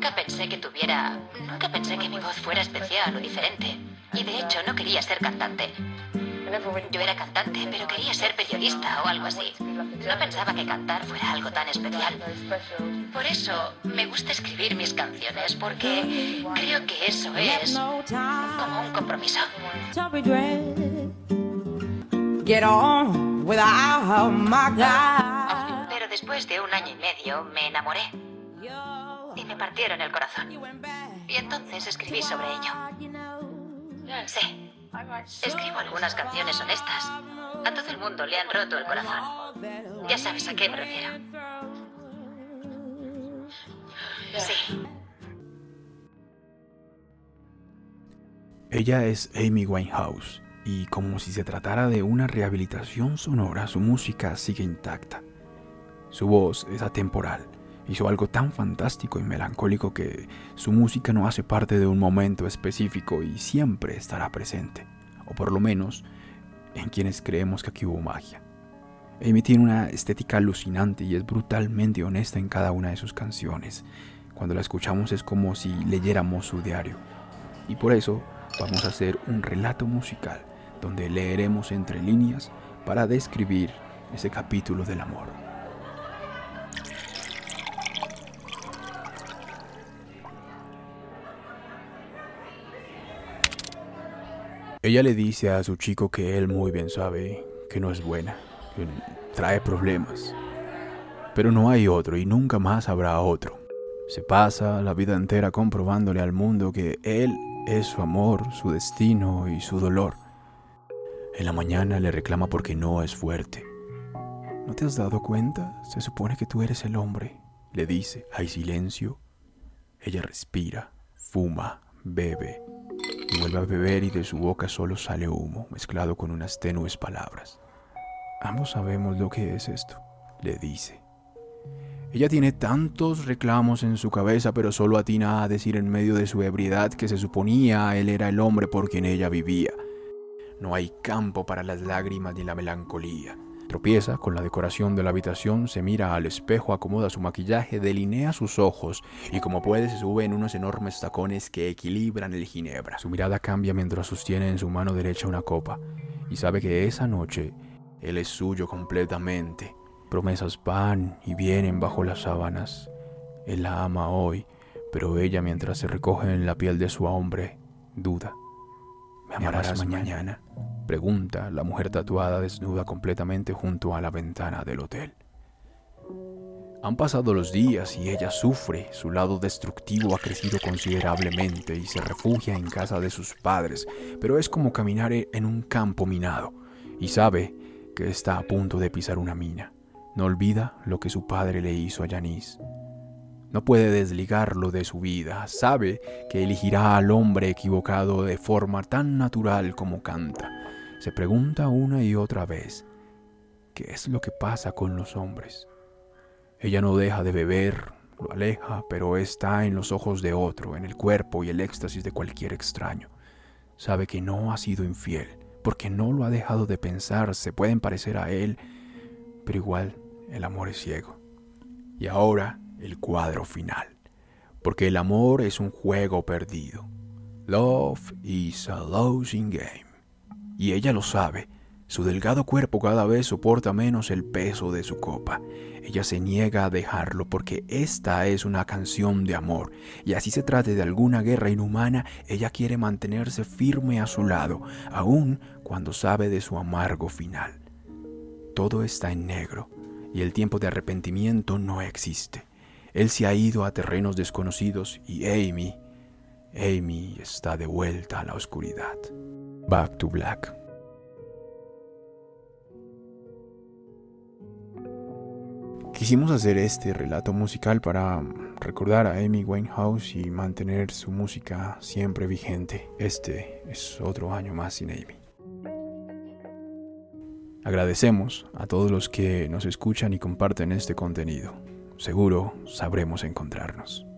Nunca pensé que tuviera... Nunca pensé que mi voz fuera especial o diferente. Y de hecho no quería ser cantante. Yo era cantante, pero quería ser periodista o algo así. No pensaba que cantar fuera algo tan especial. Por eso me gusta escribir mis canciones, porque creo que eso es como un compromiso. Pero después de un año y medio me enamoré y me partieron el corazón. Y entonces escribí sobre ello. Sí. Escribo algunas canciones honestas. A todo el mundo le han roto el corazón. Ya sabes a qué me refiero. Sí. Ella es Amy Winehouse y como si se tratara de una rehabilitación sonora, su música sigue intacta. Su voz es atemporal. Hizo algo tan fantástico y melancólico que su música no hace parte de un momento específico y siempre estará presente o por lo menos en quienes creemos que aquí hubo magia. Amy tiene una estética alucinante y es brutalmente honesta en cada una de sus canciones. Cuando la escuchamos es como si leyéramos su diario. Y por eso vamos a hacer un relato musical donde leeremos entre líneas para describir ese capítulo del amor. Ella le dice a su chico que él muy bien sabe que no es buena, que trae problemas. Pero no hay otro y nunca más habrá otro. Se pasa la vida entera comprobándole al mundo que él es su amor, su destino y su dolor. En la mañana le reclama porque no es fuerte. ¿No te has dado cuenta? Se supone que tú eres el hombre. Le dice, hay silencio. Ella respira, fuma, bebe, y vuelve a beber y de su boca solo sale humo mezclado con unas tenues palabras. Ambos sabemos lo que es esto, le dice. Ella tiene tantos reclamos en su cabeza, pero solo atina a decir en medio de su ebriedad que se suponía él era el hombre por quien ella vivía. No hay campo para las lágrimas ni la melancolía. Tropieza con la decoración de la habitación, se mira al espejo, acomoda su maquillaje, delinea sus ojos y como puede se sube en unos enormes tacones que equilibran el ginebra. Su mirada cambia mientras sostiene en su mano derecha una copa y sabe que esa noche él es suyo completamente. Promesas van y vienen bajo las sábanas. Él la ama hoy, pero ella mientras se recoge en la piel de su hombre, duda. ¿Me amarás, mañana? Pregunta la mujer tatuada desnuda completamente junto a la ventana del hotel. Han pasado los días y ella sufre, su lado destructivo ha crecido considerablemente y se refugia en casa de sus padres, pero es como caminar en un campo minado y sabe que está a punto de pisar una mina. No olvida lo que su padre le hizo a Yanis. No puede desligarlo de su vida, sabe que elegirá al hombre equivocado de forma tan natural como canta se pregunta una y otra vez, ¿qué es lo que pasa con los hombres? Ella no deja de beber, lo aleja, pero está en los ojos de otro, en el cuerpo y el éxtasis de cualquier extraño. Sabe que no ha sido infiel, porque no lo ha dejado de pensar, se pueden parecer a él, pero igual el amor es ciego. Y ahora el cuadro final, porque el amor es un juego perdido. Love is a losing game y ella lo sabe. Su delgado cuerpo cada vez soporta menos el peso de su copa. Ella se niega a dejarlo porque esta es una canción de amor, y así se trate de alguna guerra inhumana, ella quiere mantenerse firme a su lado, aun cuando sabe de su amargo final. Todo está en negro, y el tiempo de arrepentimiento no existe. Él se ha ido a terrenos desconocidos y Amy, Amy está de vuelta a la oscuridad. Back to Black. Quisimos hacer este relato musical para recordar a Amy Winehouse y mantener su música siempre vigente. Este es otro año más sin Amy. Agradecemos a todos los que nos escuchan y comparten este contenido. Seguro sabremos encontrarnos.